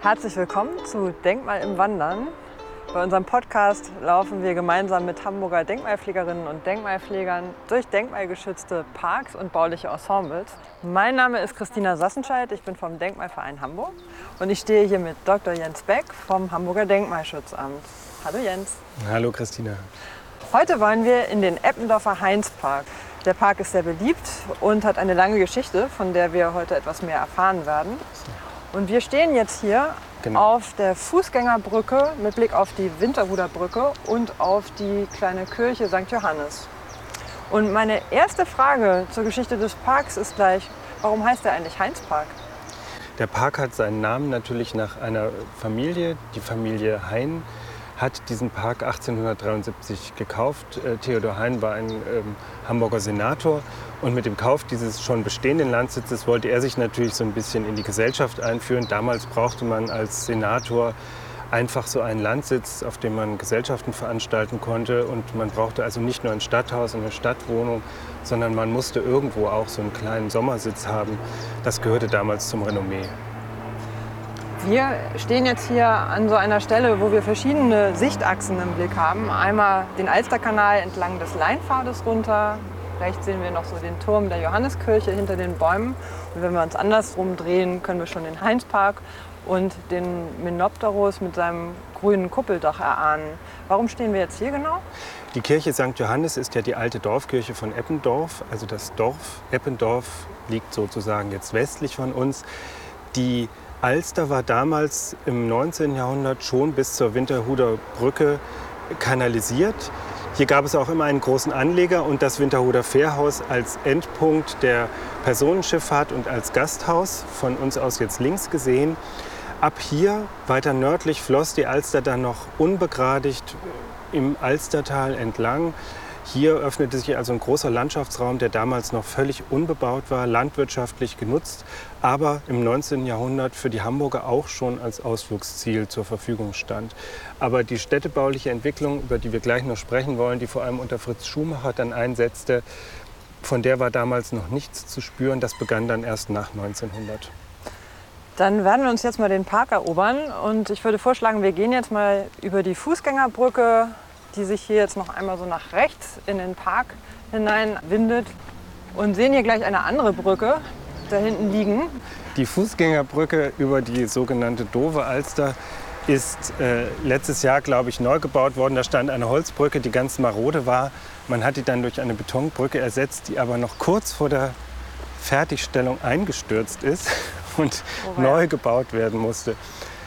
Herzlich willkommen zu Denkmal im Wandern. Bei unserem Podcast laufen wir gemeinsam mit Hamburger Denkmalpflegerinnen und Denkmalpflegern durch denkmalgeschützte Parks und bauliche Ensembles. Mein Name ist Christina Sassenscheid, ich bin vom Denkmalverein Hamburg und ich stehe hier mit Dr. Jens Beck vom Hamburger Denkmalschutzamt. Hallo Jens. Hallo Christina. Heute wollen wir in den Eppendorfer Heinzpark. Der Park ist sehr beliebt und hat eine lange Geschichte, von der wir heute etwas mehr erfahren werden. Und wir stehen jetzt hier genau. auf der Fußgängerbrücke mit Blick auf die Winterhuderbrücke und auf die kleine Kirche St. Johannes. Und meine erste Frage zur Geschichte des Parks ist gleich, warum heißt er eigentlich Heinzpark? Der Park hat seinen Namen natürlich nach einer Familie, die Familie Hein hat diesen Park 1873 gekauft. Äh, Theodor Hein war ein ähm, Hamburger Senator und mit dem Kauf dieses schon bestehenden Landsitzes wollte er sich natürlich so ein bisschen in die Gesellschaft einführen. Damals brauchte man als Senator einfach so einen Landsitz, auf dem man Gesellschaften veranstalten konnte. Und man brauchte also nicht nur ein Stadthaus und eine Stadtwohnung, sondern man musste irgendwo auch so einen kleinen Sommersitz haben. Das gehörte damals zum Renommee. Wir stehen jetzt hier an so einer Stelle, wo wir verschiedene Sichtachsen im Blick haben. Einmal den Alsterkanal entlang des Leinpfades runter. Rechts sehen wir noch so den Turm der Johanneskirche hinter den Bäumen. Und wenn wir uns andersrum drehen, können wir schon den Heinzpark und den Menopteros mit seinem grünen Kuppeldach erahnen. Warum stehen wir jetzt hier genau? Die Kirche St. Johannes ist ja die alte Dorfkirche von Eppendorf. Also das Dorf Eppendorf liegt sozusagen jetzt westlich von uns. Die Alster war damals im 19. Jahrhundert schon bis zur Winterhuder Brücke kanalisiert. Hier gab es auch immer einen großen Anleger und das Winterhuder Fährhaus als Endpunkt der Personenschifffahrt und als Gasthaus, von uns aus jetzt links gesehen. Ab hier, weiter nördlich, floss die Alster dann noch unbegradigt im Alstertal entlang hier öffnete sich also ein großer Landschaftsraum, der damals noch völlig unbebaut war, landwirtschaftlich genutzt, aber im 19. Jahrhundert für die Hamburger auch schon als Ausflugsziel zur Verfügung stand. Aber die städtebauliche Entwicklung, über die wir gleich noch sprechen wollen, die vor allem unter Fritz Schumacher dann einsetzte, von der war damals noch nichts zu spüren. Das begann dann erst nach 1900. Dann werden wir uns jetzt mal den Park erobern und ich würde vorschlagen, wir gehen jetzt mal über die Fußgängerbrücke die sich hier jetzt noch einmal so nach rechts in den Park hinein windet. Und sehen hier gleich eine andere Brücke da hinten liegen. Die Fußgängerbrücke über die sogenannte Dove Alster ist äh, letztes Jahr, glaube ich, neu gebaut worden. Da stand eine Holzbrücke, die ganz marode war. Man hat die dann durch eine Betonbrücke ersetzt, die aber noch kurz vor der Fertigstellung eingestürzt ist und oh, neu gebaut werden musste.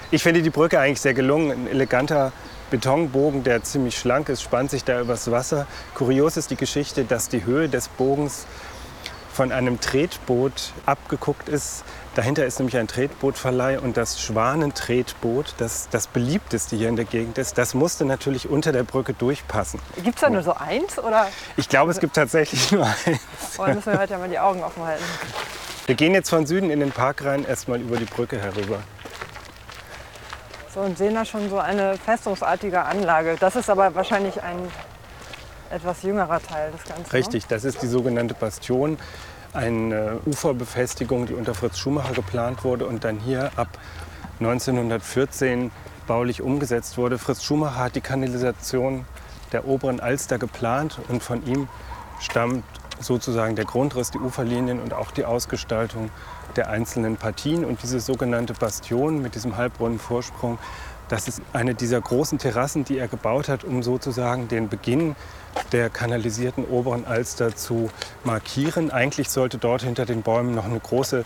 Ich finde die Brücke eigentlich sehr gelungen, ein eleganter Betonbogen, der ziemlich schlank ist, spannt sich da übers Wasser. Kurios ist die Geschichte, dass die Höhe des Bogens von einem Tretboot abgeguckt ist. Dahinter ist nämlich ein Tretbootverleih und das Schwanentretboot, das das beliebteste hier in der Gegend ist, das musste natürlich unter der Brücke durchpassen. Gibt es da nur so eins? Oder? Ich glaube, es gibt tatsächlich nur eins. Oh, dann müssen wir heute ja mal die Augen offen halten. Wir gehen jetzt von Süden in den Park rein, erstmal über die Brücke herüber. So, und sehen da schon so eine festungsartige Anlage. Das ist aber wahrscheinlich ein etwas jüngerer Teil des Ganzen. Ne? Richtig, das ist die sogenannte Bastion, eine Uferbefestigung, die unter Fritz Schumacher geplant wurde und dann hier ab 1914 baulich umgesetzt wurde. Fritz Schumacher hat die Kanalisation der oberen Alster geplant und von ihm stammt sozusagen der Grundriss, die Uferlinien und auch die Ausgestaltung der einzelnen Partien. Und diese sogenannte Bastion mit diesem halbrunden Vorsprung, das ist eine dieser großen Terrassen, die er gebaut hat, um sozusagen den Beginn der kanalisierten oberen Alster zu markieren. Eigentlich sollte dort hinter den Bäumen noch eine große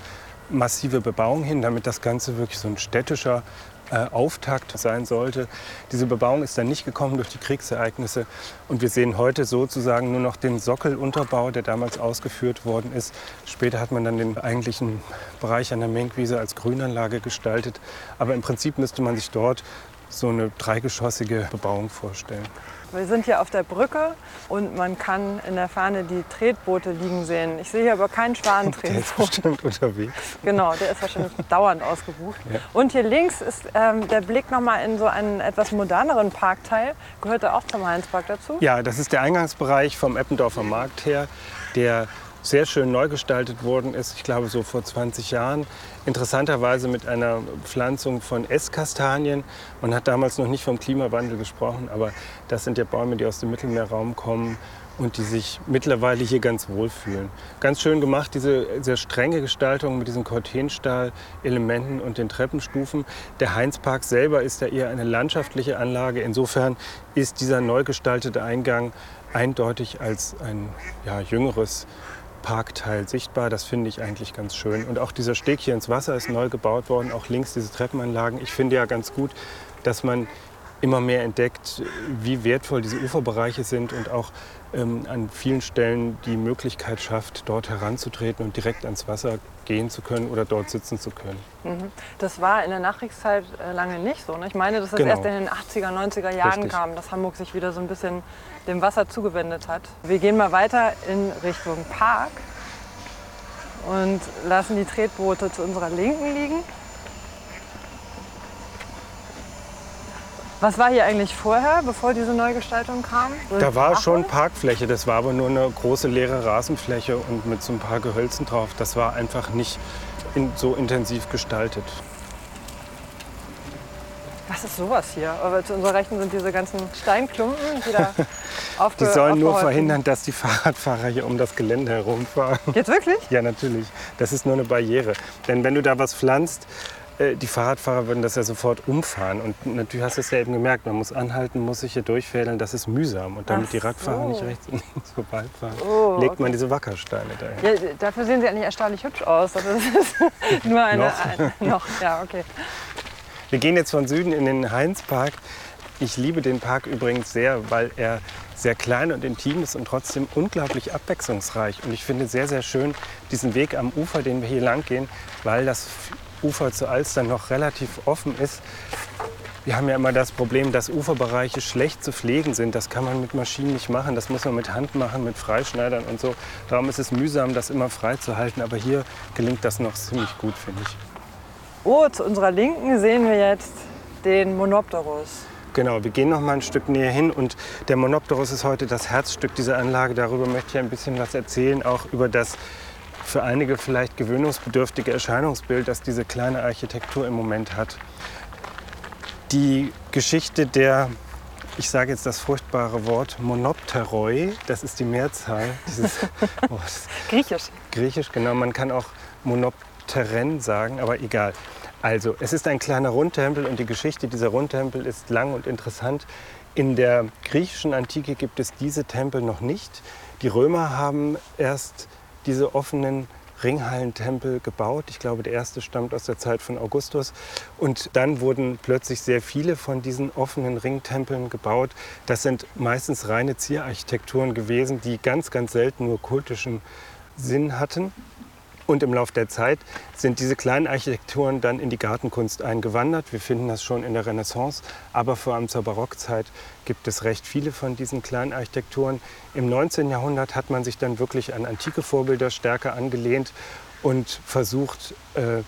massive Bebauung hin, damit das Ganze wirklich so ein städtischer äh, Auftakt sein sollte. Diese Bebauung ist dann nicht gekommen durch die Kriegsereignisse und wir sehen heute sozusagen nur noch den Sockelunterbau, der damals ausgeführt worden ist. Später hat man dann den eigentlichen Bereich an der Menkwiese als Grünanlage gestaltet, aber im Prinzip müsste man sich dort so eine dreigeschossige Bebauung vorstellen. Wir sind hier auf der Brücke und man kann in der Ferne die Tretboote liegen sehen. Ich sehe hier aber keinen Schwanentretboot. Der ist bestimmt unterwegs. Genau, der ist wahrscheinlich dauernd ausgebucht. Ja. Und hier links ist ähm, der Blick nochmal in so einen etwas moderneren Parkteil. Gehört er auch zum Heinzpark dazu? Ja, das ist der Eingangsbereich vom Eppendorfer Markt her, der sehr schön neu gestaltet worden ist, ich glaube so vor 20 Jahren. Interessanterweise mit einer Pflanzung von Esskastanien. Man hat damals noch nicht vom Klimawandel gesprochen, aber das sind ja Bäume, die aus dem Mittelmeerraum kommen und die sich mittlerweile hier ganz wohl fühlen. Ganz schön gemacht, diese sehr strenge Gestaltung mit diesen Cortenstahl-Elementen und den Treppenstufen. Der Heinzpark selber ist ja eher eine landschaftliche Anlage. Insofern ist dieser neu gestaltete Eingang eindeutig als ein ja, jüngeres Parkteil sichtbar. Das finde ich eigentlich ganz schön. Und auch dieser Steg hier ins Wasser ist neu gebaut worden, auch links diese Treppenanlagen. Ich finde ja ganz gut, dass man immer mehr entdeckt, wie wertvoll diese Uferbereiche sind und auch ähm, an vielen Stellen die Möglichkeit schafft, dort heranzutreten und direkt ans Wasser gehen zu können oder dort sitzen zu können. Mhm. Das war in der Nachkriegszeit äh, lange nicht so. Ne? Ich meine, dass das genau. erst in den 80er, 90er Jahren Richtig. kam, dass Hamburg sich wieder so ein bisschen dem Wasser zugewendet hat. Wir gehen mal weiter in Richtung Park und lassen die Tretboote zu unserer Linken liegen. Was war hier eigentlich vorher, bevor diese Neugestaltung kam? So da war schon Parkfläche, das war aber nur eine große leere Rasenfläche und mit so ein paar Gehölzen drauf. Das war einfach nicht in, so intensiv gestaltet. Was ist sowas hier? Aber zu unserer Rechten sind diese ganzen Steinklumpen, die da aufge Die sollen nur verhindern, dass die Fahrradfahrer hier um das Gelände herumfahren. Jetzt wirklich? Ja, natürlich. Das ist nur eine Barriere. Denn wenn du da was pflanzt, die Fahrradfahrer würden das ja sofort umfahren. Und natürlich hast du es ja eben gemerkt, man muss anhalten, muss sich hier durchfädeln, das ist mühsam. Und damit so. die Radfahrer nicht rechts und links vorbeifahren, oh, legt man diese Wackersteine dahin. Ja, dafür sehen sie eigentlich erstaunlich hübsch aus. Das ist nur eine, noch. Ein, noch. Ja, okay. Wir gehen jetzt von Süden in den Heinzpark. Ich liebe den Park übrigens sehr, weil er sehr klein und intim ist und trotzdem unglaublich abwechslungsreich. Und ich finde sehr, sehr schön diesen Weg am Ufer, den wir hier lang gehen, weil das Ufer zu Alster noch relativ offen ist. Wir haben ja immer das Problem, dass Uferbereiche schlecht zu pflegen sind. Das kann man mit Maschinen nicht machen. Das muss man mit Hand machen, mit Freischneidern und so. Darum ist es mühsam, das immer frei zu halten. Aber hier gelingt das noch ziemlich gut, finde ich. Oh, zu unserer Linken sehen wir jetzt den Monopterus. Genau, wir gehen noch mal ein Stück näher hin und der Monopterus ist heute das Herzstück dieser Anlage. Darüber möchte ich ein bisschen was erzählen, auch über das für einige vielleicht gewöhnungsbedürftige Erscheinungsbild, das diese kleine Architektur im Moment hat. Die Geschichte der, ich sage jetzt das furchtbare Wort Monopteroi, das ist die Mehrzahl dieses Wortes. Griechisch. Griechisch, genau. Man kann auch Monopteren sagen, aber egal. Also, es ist ein kleiner Rundtempel und die Geschichte dieser Rundtempel ist lang und interessant. In der griechischen Antike gibt es diese Tempel noch nicht. Die Römer haben erst diese offenen Ringhallentempel gebaut. Ich glaube, der erste stammt aus der Zeit von Augustus. Und dann wurden plötzlich sehr viele von diesen offenen Ringtempeln gebaut. Das sind meistens reine Zierarchitekturen gewesen, die ganz, ganz selten nur kultischen Sinn hatten. Und im Laufe der Zeit sind diese kleinen Architekturen dann in die Gartenkunst eingewandert. Wir finden das schon in der Renaissance, aber vor allem zur Barockzeit gibt es recht viele von diesen kleinen Architekturen. Im 19. Jahrhundert hat man sich dann wirklich an antike Vorbilder stärker angelehnt und versucht, äh,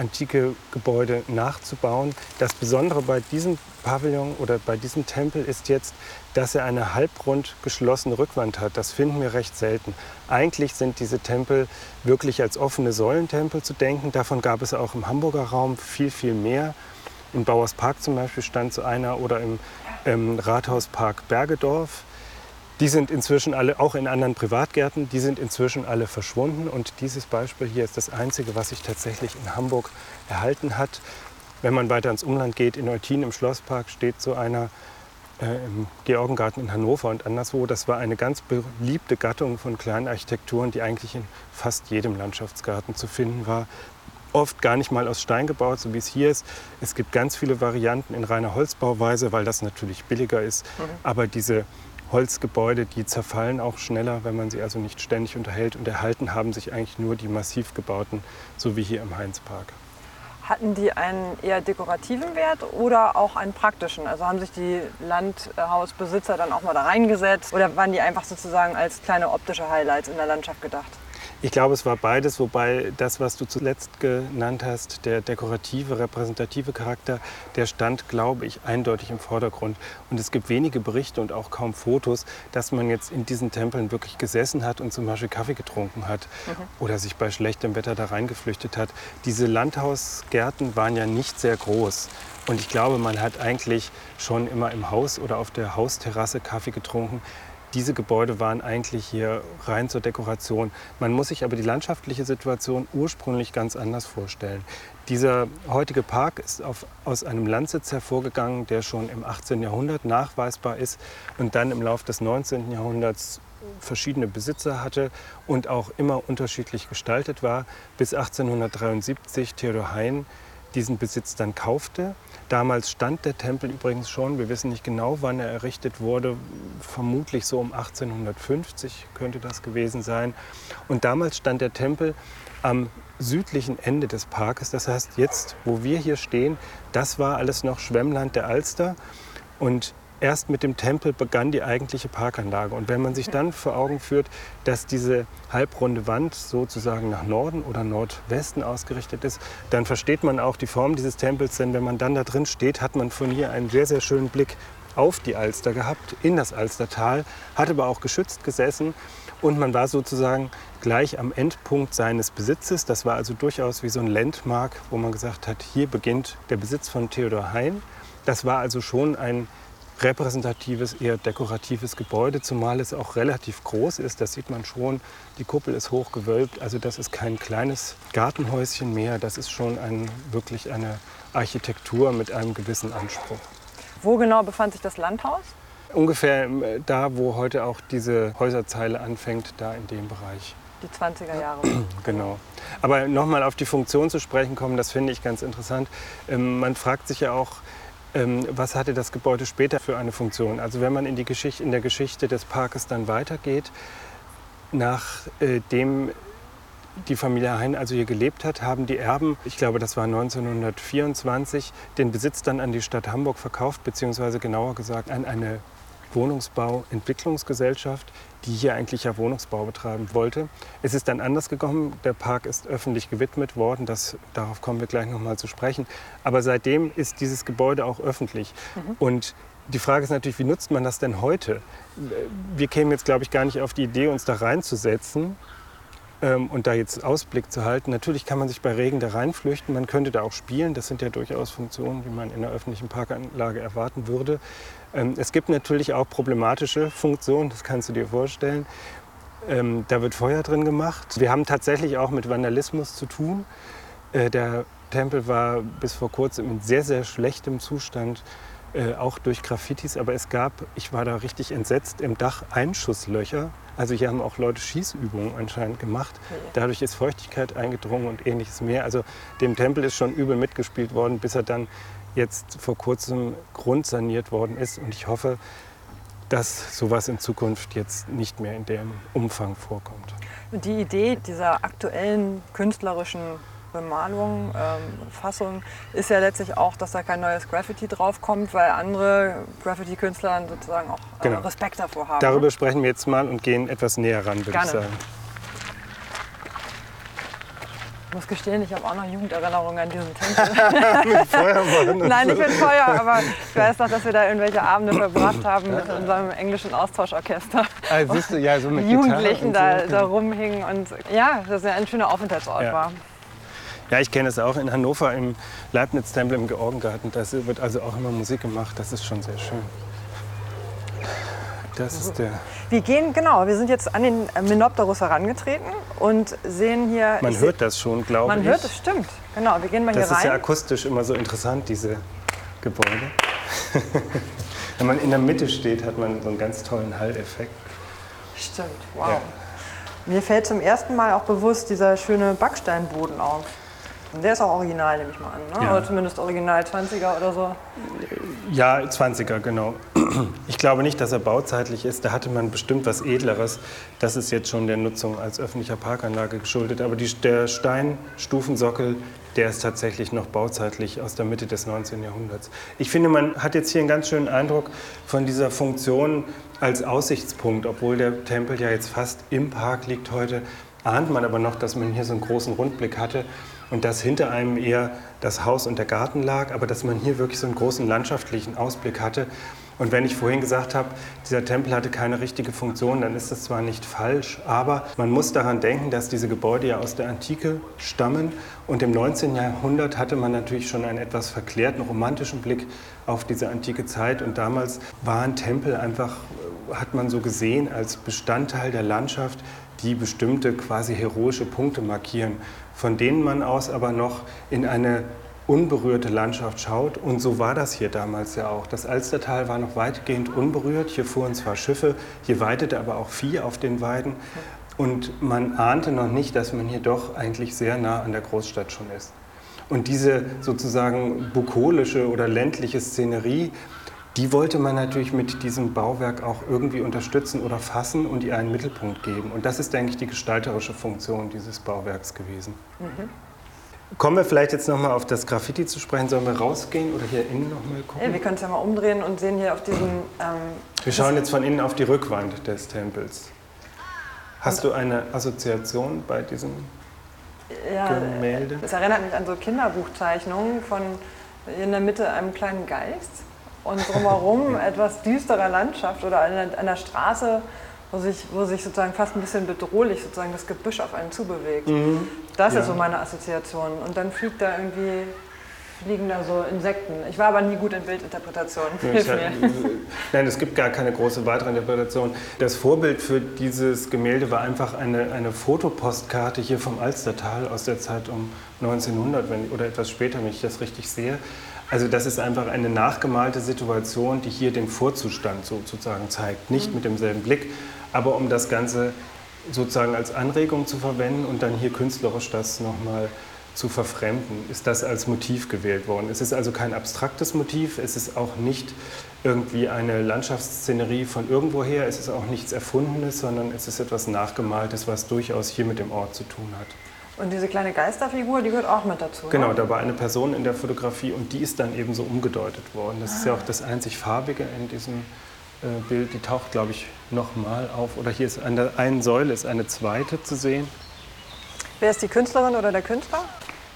antike Gebäude nachzubauen. Das Besondere bei diesem Pavillon oder bei diesem Tempel ist jetzt, dass er eine halbrund geschlossene Rückwand hat. Das finden wir recht selten. Eigentlich sind diese Tempel wirklich als offene Säulentempel zu denken. Davon gab es auch im Hamburger Raum viel, viel mehr. Im Bauers Park zum Beispiel stand so einer oder im, im Rathauspark Bergedorf. Die sind inzwischen alle, auch in anderen Privatgärten, die sind inzwischen alle verschwunden. Und dieses Beispiel hier ist das einzige, was sich tatsächlich in Hamburg erhalten hat. Wenn man weiter ins Umland geht, in Eutin im Schlosspark steht so einer äh, im Georgengarten in Hannover und anderswo. Das war eine ganz beliebte Gattung von kleinen Architekturen, die eigentlich in fast jedem Landschaftsgarten zu finden war. Oft gar nicht mal aus Stein gebaut, so wie es hier ist. Es gibt ganz viele Varianten in reiner Holzbauweise, weil das natürlich billiger ist. Mhm. Aber diese Holzgebäude, die zerfallen auch schneller, wenn man sie also nicht ständig unterhält. Und erhalten haben sich eigentlich nur die massiv gebauten, so wie hier im Heinzpark. Hatten die einen eher dekorativen Wert oder auch einen praktischen? Also haben sich die Landhausbesitzer dann auch mal da reingesetzt oder waren die einfach sozusagen als kleine optische Highlights in der Landschaft gedacht? Ich glaube, es war beides, wobei das, was du zuletzt genannt hast, der dekorative, repräsentative Charakter, der stand, glaube ich, eindeutig im Vordergrund. Und es gibt wenige Berichte und auch kaum Fotos, dass man jetzt in diesen Tempeln wirklich gesessen hat und zum Beispiel Kaffee getrunken hat mhm. oder sich bei schlechtem Wetter da reingeflüchtet hat. Diese Landhausgärten waren ja nicht sehr groß. Und ich glaube, man hat eigentlich schon immer im Haus oder auf der Hausterrasse Kaffee getrunken. Diese Gebäude waren eigentlich hier rein zur Dekoration. Man muss sich aber die landschaftliche Situation ursprünglich ganz anders vorstellen. Dieser heutige Park ist auf, aus einem Landsitz hervorgegangen, der schon im 18. Jahrhundert nachweisbar ist und dann im Laufe des 19. Jahrhunderts verschiedene Besitzer hatte und auch immer unterschiedlich gestaltet war, bis 1873 Theodor Hein diesen Besitz dann kaufte. Damals stand der Tempel übrigens schon, wir wissen nicht genau, wann er errichtet wurde, vermutlich so um 1850 könnte das gewesen sein. Und damals stand der Tempel am südlichen Ende des Parkes. Das heißt, jetzt, wo wir hier stehen, das war alles noch Schwemmland der Alster. Und erst mit dem Tempel begann die eigentliche Parkanlage. Und wenn man sich dann vor Augen führt, dass diese halbrunde Wand sozusagen nach Norden oder Nordwesten ausgerichtet ist, dann versteht man auch die Form dieses Tempels. Denn wenn man dann da drin steht, hat man von hier einen sehr, sehr schönen Blick auf die Alster gehabt, in das Alstertal, hat aber auch geschützt gesessen und man war sozusagen gleich am Endpunkt seines Besitzes. Das war also durchaus wie so ein Landmark, wo man gesagt hat, hier beginnt der Besitz von Theodor Hein. Das war also schon ein repräsentatives, eher dekoratives Gebäude, zumal es auch relativ groß ist. Das sieht man schon. Die Kuppel ist hoch gewölbt. Also das ist kein kleines Gartenhäuschen mehr. Das ist schon ein, wirklich eine Architektur mit einem gewissen Anspruch. Wo genau befand sich das Landhaus? Ungefähr äh, da, wo heute auch diese Häuserzeile anfängt, da in dem Bereich. Die 20er Jahre. Genau. Aber nochmal auf die Funktion zu sprechen kommen, das finde ich ganz interessant. Ähm, man fragt sich ja auch, ähm, was hatte das Gebäude später für eine Funktion? Also wenn man in, die Geschichte, in der Geschichte des Parkes dann weitergeht, nachdem äh, die Familie Hein also hier gelebt hat, haben die Erben, ich glaube das war 1924, den Besitz dann an die Stadt Hamburg verkauft, beziehungsweise genauer gesagt an eine Wohnungsbauentwicklungsgesellschaft, die hier eigentlich ja Wohnungsbau betreiben wollte. Es ist dann anders gekommen. Der Park ist öffentlich gewidmet worden. Das, darauf kommen wir gleich noch mal zu sprechen. Aber seitdem ist dieses Gebäude auch öffentlich. Mhm. Und die Frage ist natürlich, wie nutzt man das denn heute? Wir kämen jetzt, glaube ich, gar nicht auf die Idee, uns da reinzusetzen ähm, und da jetzt Ausblick zu halten. Natürlich kann man sich bei Regen da reinflüchten. Man könnte da auch spielen. Das sind ja durchaus Funktionen, wie man in einer öffentlichen Parkanlage erwarten würde. Ähm, es gibt natürlich auch problematische Funktionen, das kannst du dir vorstellen. Ähm, da wird Feuer drin gemacht. Wir haben tatsächlich auch mit Vandalismus zu tun. Äh, der Tempel war bis vor kurzem in sehr, sehr schlechtem Zustand, äh, auch durch Graffitis. Aber es gab, ich war da richtig entsetzt, im Dach Einschusslöcher. Also hier haben auch Leute Schießübungen anscheinend gemacht. Dadurch ist Feuchtigkeit eingedrungen und ähnliches mehr. Also dem Tempel ist schon übel mitgespielt worden, bis er dann jetzt vor kurzem grundsaniert worden ist. Und ich hoffe, dass sowas in Zukunft jetzt nicht mehr in dem Umfang vorkommt. Die Idee dieser aktuellen künstlerischen Bemalung, ähm, Fassung ist ja letztlich auch, dass da kein neues Graffiti draufkommt, weil andere Graffiti-Künstler sozusagen auch äh, genau. Respekt davor haben. Darüber sprechen wir jetzt mal und gehen etwas näher ran, würde ich sagen. Ich muss gestehen, ich habe auch noch Jugenderinnerungen an diesen Tempel. Feuermann Nein, nicht mit Feuer, aber ich weiß noch, dass wir da irgendwelche Abende verbracht haben mit unserem englischen Austauschorchester. Ah, siehst du, ja, so mit Jugendlichen da, da rumhingen und ja, das ja ein schöner Aufenthaltsort ja. war. Ja, ich kenne es auch in Hannover im Leibniz-Tempel im Georgengarten. Da wird also auch immer Musik gemacht. Das ist schon sehr schön. Das ist der. Wir gehen, genau, wir sind jetzt an den Menopterus herangetreten und sehen hier. Man hört das schon, glaube ich. Man hört es, stimmt. Genau, wir gehen mal das hier rein. Das ist ja akustisch immer so interessant, diese Gebäude. Wenn man in der Mitte steht, hat man so einen ganz tollen Halleffekt. Stimmt, wow. Ja. Mir fällt zum ersten Mal auch bewusst dieser schöne Backsteinboden auf. Der ist auch original, nehme ich mal an. Ne? Ja. Oder zumindest original 20er oder so. Ja, 20er, genau. Ich glaube nicht, dass er bauzeitlich ist. Da hatte man bestimmt was Edleres. Das ist jetzt schon der Nutzung als öffentlicher Parkanlage geschuldet. Aber die, der Steinstufensockel, der ist tatsächlich noch bauzeitlich aus der Mitte des 19. Jahrhunderts. Ich finde, man hat jetzt hier einen ganz schönen Eindruck von dieser Funktion als Aussichtspunkt, obwohl der Tempel ja jetzt fast im Park liegt heute ahnt man aber noch, dass man hier so einen großen Rundblick hatte und dass hinter einem eher das Haus und der Garten lag, aber dass man hier wirklich so einen großen landschaftlichen Ausblick hatte. Und wenn ich vorhin gesagt habe, dieser Tempel hatte keine richtige Funktion, dann ist das zwar nicht falsch, aber man muss daran denken, dass diese Gebäude ja aus der Antike stammen. Und im 19. Jahrhundert hatte man natürlich schon einen etwas verklärten romantischen Blick auf diese antike Zeit. Und damals waren Tempel einfach, hat man so gesehen, als Bestandteil der Landschaft, die bestimmte quasi heroische Punkte markieren, von denen man aus aber noch in eine unberührte Landschaft schaut. Und so war das hier damals ja auch. Das Alstertal war noch weitgehend unberührt. Hier fuhren zwar Schiffe, hier weidete aber auch Vieh auf den Weiden. Und man ahnte noch nicht, dass man hier doch eigentlich sehr nah an der Großstadt schon ist. Und diese sozusagen bukolische oder ländliche Szenerie, die wollte man natürlich mit diesem Bauwerk auch irgendwie unterstützen oder fassen und ihr einen Mittelpunkt geben. Und das ist, denke ich, die gestalterische Funktion dieses Bauwerks gewesen. Mhm. Kommen wir vielleicht jetzt nochmal auf das Graffiti zu sprechen. Sollen wir rausgehen oder hier innen nochmal gucken? Ja, wir können es ja mal umdrehen und sehen hier auf diesen. Ähm, wir schauen jetzt von innen auf die Rückwand des Tempels. Hast du eine Assoziation bei diesem ja, Gemälde? Es erinnert mich an so Kinderbuchzeichnungen von in der Mitte einem kleinen Geist und drumherum etwas düsterer Landschaft oder an einer Straße wo sich, wo sich sozusagen fast ein bisschen bedrohlich sozusagen das Gebüsch auf einen zubewegt. Mhm. Das ja. ist so meine Assoziation. Und dann fliegt da irgendwie fliegen da so Insekten. Ich war aber nie gut in Bildinterpretation. Hilf mir. Nein, es gibt gar keine große weitere Interpretation. Das Vorbild für dieses Gemälde war einfach eine, eine Fotopostkarte hier vom Alstertal aus der Zeit um 1900 wenn, oder etwas später, wenn ich das richtig sehe. Also das ist einfach eine nachgemalte Situation, die hier den Vorzustand sozusagen zeigt. Nicht mhm. mit demselben Blick, aber um das Ganze sozusagen als Anregung zu verwenden und dann hier künstlerisch das nochmal zu verfremden, ist das als Motiv gewählt worden. Es ist also kein abstraktes Motiv, es ist auch nicht irgendwie eine Landschaftsszenerie von irgendwoher, es ist auch nichts Erfundenes, sondern es ist etwas Nachgemaltes, was durchaus hier mit dem Ort zu tun hat. Und diese kleine Geisterfigur, die gehört auch mit dazu. Genau, oder? da war eine Person in der Fotografie und die ist dann eben so umgedeutet worden. Das ah. ist ja auch das einzig Farbige in diesem äh, Bild, die taucht, glaube ich, nochmal auf. Oder hier ist an der einen Säule ist eine zweite zu sehen. Wer ist die Künstlerin oder der Künstler?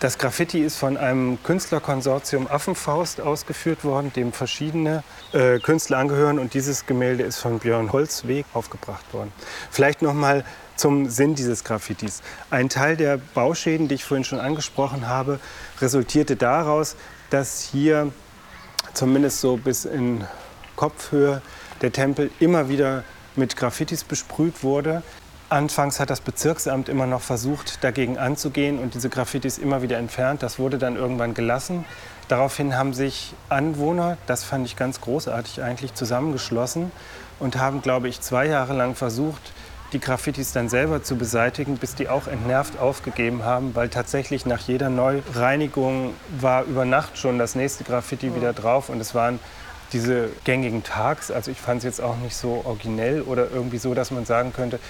Das Graffiti ist von einem Künstlerkonsortium Affenfaust ausgeführt worden, dem verschiedene äh, Künstler angehören. Und dieses Gemälde ist von Björn Holzweg aufgebracht worden. Vielleicht noch mal zum Sinn dieses Graffitis. Ein Teil der Bauschäden, die ich vorhin schon angesprochen habe, resultierte daraus, dass hier zumindest so bis in Kopfhöhe der Tempel immer wieder mit Graffitis besprüht wurde. Anfangs hat das Bezirksamt immer noch versucht, dagegen anzugehen und diese Graffitis immer wieder entfernt. Das wurde dann irgendwann gelassen. Daraufhin haben sich Anwohner, das fand ich ganz großartig eigentlich, zusammengeschlossen und haben, glaube ich, zwei Jahre lang versucht, die Graffitis dann selber zu beseitigen, bis die auch entnervt aufgegeben haben, weil tatsächlich nach jeder Neureinigung war über Nacht schon das nächste Graffiti wieder drauf und es waren diese gängigen Tags. Also ich fand es jetzt auch nicht so originell oder irgendwie so, dass man sagen könnte,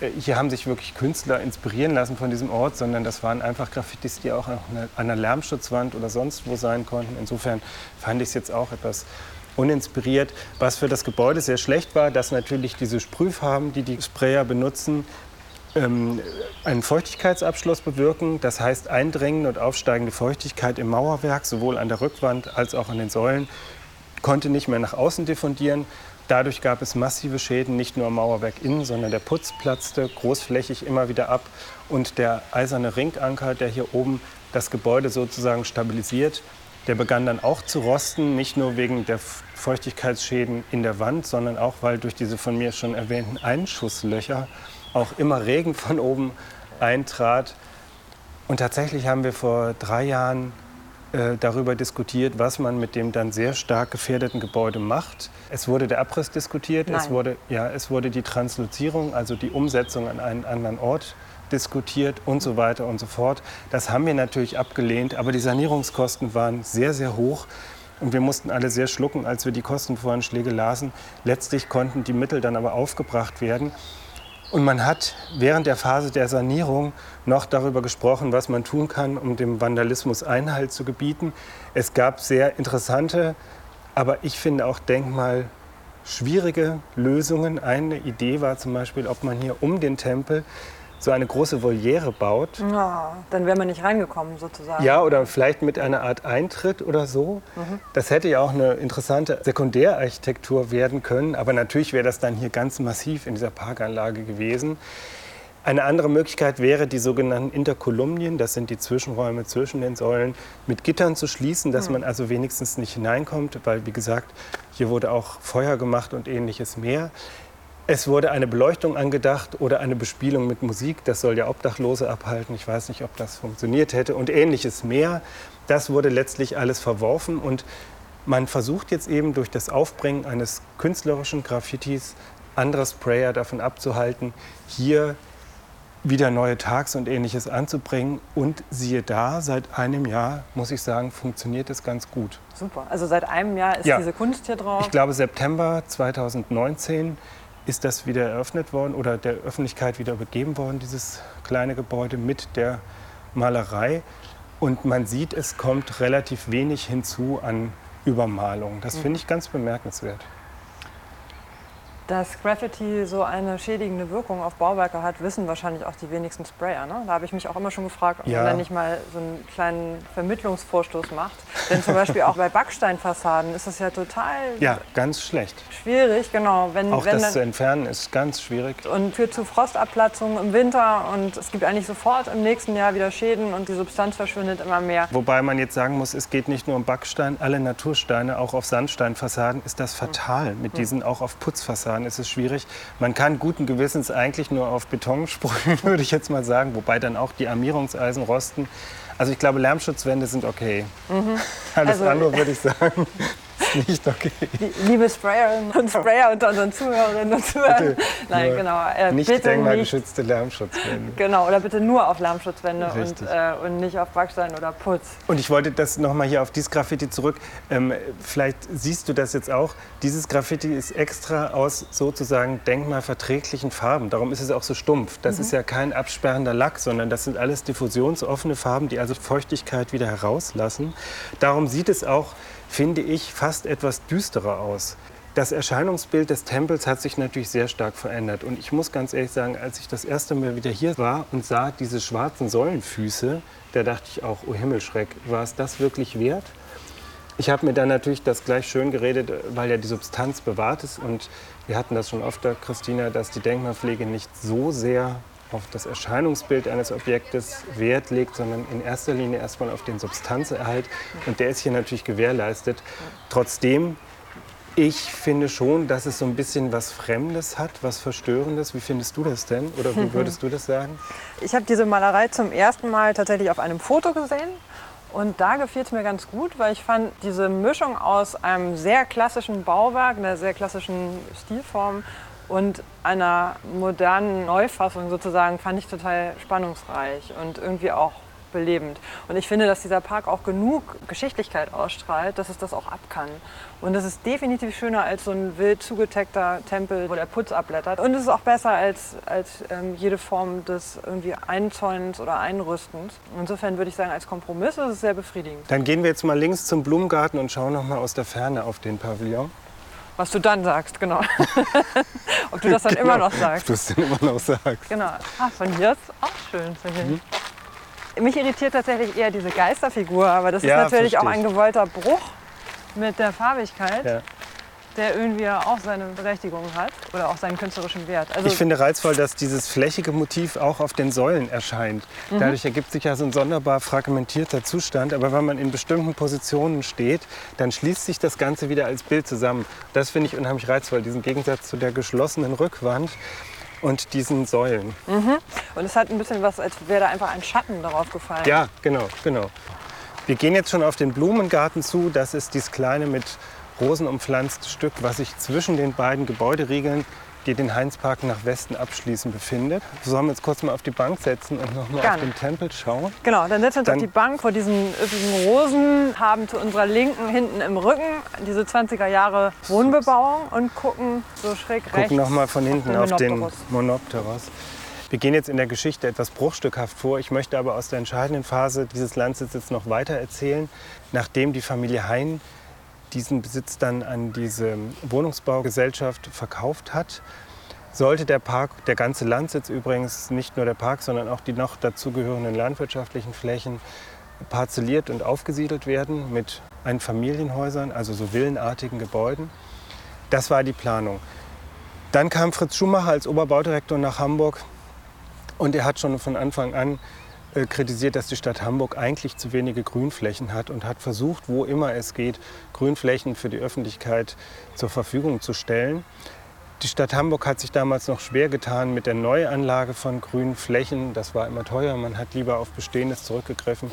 äh, hier haben sich wirklich Künstler inspirieren lassen von diesem Ort, sondern das waren einfach Graffitis, die auch an einer Lärmschutzwand oder sonst wo sein konnten. Insofern fand ich es jetzt auch etwas uninspiriert. Was für das Gebäude sehr schlecht war, dass natürlich diese Sprühfarben, die die Sprayer benutzen, ähm, einen Feuchtigkeitsabschluss bewirken. Das heißt, eindringende und aufsteigende Feuchtigkeit im Mauerwerk, sowohl an der Rückwand als auch an den Säulen, konnte nicht mehr nach außen diffundieren. Dadurch gab es massive Schäden, nicht nur am Mauerwerk innen, sondern der Putz platzte großflächig immer wieder ab und der eiserne Ringanker, der hier oben das Gebäude sozusagen stabilisiert, der begann dann auch zu rosten, nicht nur wegen der Feuchtigkeitsschäden in der Wand, sondern auch, weil durch diese von mir schon erwähnten Einschusslöcher auch immer Regen von oben eintrat. Und tatsächlich haben wir vor drei Jahren äh, darüber diskutiert, was man mit dem dann sehr stark gefährdeten Gebäude macht. Es wurde der Abriss diskutiert, es wurde, ja, es wurde die Translozierung, also die Umsetzung an einen anderen Ort diskutiert und so weiter und so fort. Das haben wir natürlich abgelehnt, aber die Sanierungskosten waren sehr, sehr hoch. Und wir mussten alle sehr schlucken, als wir die Kostenvoranschläge lasen. Letztlich konnten die Mittel dann aber aufgebracht werden. Und man hat während der Phase der Sanierung noch darüber gesprochen, was man tun kann, um dem Vandalismus Einhalt zu gebieten. Es gab sehr interessante, aber ich finde auch Denkmal schwierige Lösungen. Eine Idee war zum Beispiel, ob man hier um den Tempel so eine große Voliere baut. Ja, dann wäre man nicht reingekommen sozusagen. Ja, oder vielleicht mit einer Art Eintritt oder so. Mhm. Das hätte ja auch eine interessante Sekundärarchitektur werden können. Aber natürlich wäre das dann hier ganz massiv in dieser Parkanlage gewesen. Eine andere Möglichkeit wäre, die sogenannten Interkolumnien, das sind die Zwischenräume zwischen den Säulen, mit Gittern zu schließen, dass man also wenigstens nicht hineinkommt, weil, wie gesagt, hier wurde auch Feuer gemacht und ähnliches mehr. Es wurde eine Beleuchtung angedacht oder eine Bespielung mit Musik. Das soll ja Obdachlose abhalten. Ich weiß nicht, ob das funktioniert hätte und ähnliches mehr. Das wurde letztlich alles verworfen und man versucht jetzt eben durch das Aufbringen eines künstlerischen Graffitis andere Sprayer davon abzuhalten, hier wieder neue Tags und ähnliches anzubringen. Und siehe da, seit einem Jahr, muss ich sagen, funktioniert es ganz gut. Super. Also seit einem Jahr ist ja. diese Kunst hier drauf? Ich glaube, September 2019 ist das wieder eröffnet worden oder der Öffentlichkeit wieder übergeben worden, dieses kleine Gebäude mit der Malerei. Und man sieht, es kommt relativ wenig hinzu an Übermalung. Das mhm. finde ich ganz bemerkenswert. Dass Graffiti so eine schädigende Wirkung auf Bauwerke hat, wissen wahrscheinlich auch die wenigsten Sprayer. Ne? Da habe ich mich auch immer schon gefragt, ob ja. man da nicht mal so einen kleinen Vermittlungsvorstoß macht. Denn zum Beispiel auch bei Backsteinfassaden ist das ja total ja, ganz schlecht. schwierig. Genau, wenn, auch wenn das zu entfernen ist ganz schwierig. Und führt zu Frostabplatzungen im Winter und es gibt eigentlich sofort im nächsten Jahr wieder Schäden und die Substanz verschwindet immer mehr. Wobei man jetzt sagen muss, es geht nicht nur um Backstein, alle Natursteine, auch auf Sandsteinfassaden ist das fatal. Mit diesen auch auf Putzfassaden fahren, ist es schwierig. Man kann guten Gewissens eigentlich nur auf Beton sprühen, würde ich jetzt mal sagen, wobei dann auch die Armierungseisen rosten. Also ich glaube, Lärmschutzwände sind okay. Mhm. Alles also, andere würde ich sagen, nicht okay. Liebe Sprayerinnen und Sprayer unter unseren Zuhörerinnen und Zuhörern. Nein, genau. Äh, nicht denkmalgeschützte Lärmschutzwände. Genau, oder bitte nur auf Lärmschutzwände und, äh, und nicht auf Backstein oder Putz. Und ich wollte das nochmal hier auf dieses Graffiti zurück. Ähm, vielleicht siehst du das jetzt auch. Dieses Graffiti ist extra aus sozusagen denkmalverträglichen Farben. Darum ist es auch so stumpf. Das mhm. ist ja kein absperrender Lack, sondern das sind alles diffusionsoffene Farben, die also Feuchtigkeit wieder herauslassen. Darum sieht es auch finde ich, fast etwas düsterer aus. Das Erscheinungsbild des Tempels hat sich natürlich sehr stark verändert. Und ich muss ganz ehrlich sagen, als ich das erste Mal wieder hier war und sah diese schwarzen Säulenfüße, da dachte ich auch, oh Himmelschreck, war es das wirklich wert? Ich habe mir dann natürlich das gleich schön geredet, weil ja die Substanz bewahrt ist. Und wir hatten das schon oft, Christina, dass die Denkmalpflege nicht so sehr auf das Erscheinungsbild eines Objektes Wert legt, sondern in erster Linie erstmal auf den Substanzerhalt. Und der ist hier natürlich gewährleistet. Trotzdem, ich finde schon, dass es so ein bisschen was Fremdes hat, was Verstörendes. Wie findest du das denn? Oder wie würdest du das sagen? Ich habe diese Malerei zum ersten Mal tatsächlich auf einem Foto gesehen. Und da gefiel es mir ganz gut, weil ich fand diese Mischung aus einem sehr klassischen Bauwerk, einer sehr klassischen Stilform und einer modernen Neufassung sozusagen fand ich total spannungsreich und irgendwie auch belebend. Und ich finde, dass dieser Park auch genug Geschichtlichkeit ausstrahlt, dass es das auch ab kann. Und es ist definitiv schöner als so ein wild zugeteckter Tempel, wo der Putz abblättert. Und es ist auch besser als, als ähm, jede Form des irgendwie Einzäunens oder Einrüstens. Insofern würde ich sagen, als Kompromiss ist es sehr befriedigend. Dann gehen wir jetzt mal links zum Blumengarten und schauen noch mal aus der Ferne auf den Pavillon. Was du dann sagst, genau. Ob du das dann genau, immer noch sagst. Ob du es dann immer noch sagst. Genau. Ah, von hier ist auch schön zu hier. Mhm. Mich irritiert tatsächlich eher diese Geisterfigur, aber das ja, ist natürlich auch ein gewollter Bruch mit der Farbigkeit. Ja der irgendwie auch seine Berechtigung hat oder auch seinen künstlerischen Wert. Also ich finde reizvoll, dass dieses flächige Motiv auch auf den Säulen erscheint. Mhm. Dadurch ergibt sich ja so ein sonderbar fragmentierter Zustand. Aber wenn man in bestimmten Positionen steht, dann schließt sich das Ganze wieder als Bild zusammen. Das finde ich unheimlich reizvoll, diesen Gegensatz zu der geschlossenen Rückwand und diesen Säulen. Mhm. Und es hat ein bisschen was, als wäre da einfach ein Schatten darauf gefallen. Ja, genau, genau. Wir gehen jetzt schon auf den Blumengarten zu. Das ist dieses kleine mit rosenumpflanzte Stück, was sich zwischen den beiden Gebäuderiegeln, die den Heinzpark nach Westen abschließen, befindet. Wir sollen uns kurz mal auf die Bank setzen und noch mal auf den Tempel schauen. Genau, dann setzen wir uns dann auf die Bank vor diesen üppigen Rosen, haben zu unserer Linken hinten im Rücken diese 20er Jahre Wohnbebauung und gucken so schräg gucken rechts. Gucken noch mal von hinten auf den, auf den Monopteros. Wir gehen jetzt in der Geschichte etwas bruchstückhaft vor. Ich möchte aber aus der entscheidenden Phase dieses Landsitzes noch weiter erzählen. Nachdem die Familie Hein diesen Besitz dann an diese Wohnungsbaugesellschaft verkauft hat, sollte der Park, der ganze Landsitz übrigens, nicht nur der Park, sondern auch die noch dazugehörenden landwirtschaftlichen Flächen, parzelliert und aufgesiedelt werden mit Einfamilienhäusern, also so villenartigen Gebäuden. Das war die Planung. Dann kam Fritz Schumacher als Oberbaudirektor nach Hamburg und er hat schon von Anfang an kritisiert, dass die Stadt Hamburg eigentlich zu wenige Grünflächen hat und hat versucht, wo immer es geht, Grünflächen für die Öffentlichkeit zur Verfügung zu stellen. Die Stadt Hamburg hat sich damals noch schwer getan mit der Neuanlage von grünen Flächen. Das war immer teuer, man hat lieber auf Bestehendes zurückgegriffen.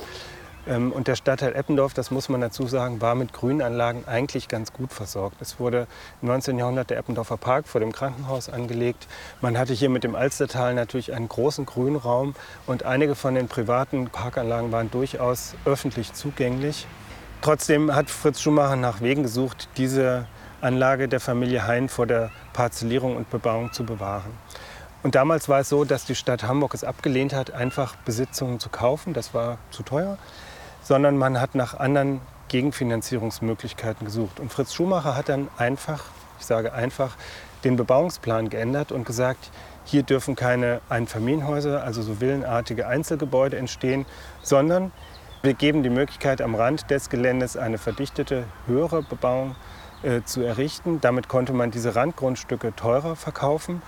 Ähm, und der Stadtteil Eppendorf, das muss man dazu sagen, war mit Grünanlagen eigentlich ganz gut versorgt. Es wurde im 19. Jahrhundert der Eppendorfer Park vor dem Krankenhaus angelegt. Man hatte hier mit dem Alstertal natürlich einen großen Grünraum und einige von den privaten Parkanlagen waren durchaus öffentlich zugänglich. Trotzdem hat Fritz Schumacher nach Wegen gesucht, diese Anlage der Familie Hein vor der Parzellierung und Bebauung zu bewahren. Und damals war es so, dass die Stadt Hamburg es abgelehnt hat, einfach Besitzungen zu kaufen. Das war zu teuer. Sondern man hat nach anderen Gegenfinanzierungsmöglichkeiten gesucht. Und Fritz Schumacher hat dann einfach, ich sage einfach, den Bebauungsplan geändert und gesagt, hier dürfen keine Einfamilienhäuser, also so villenartige Einzelgebäude entstehen, sondern wir geben die Möglichkeit, am Rand des Geländes eine verdichtete, höhere Bebauung äh, zu errichten. Damit konnte man diese Randgrundstücke teurer verkaufen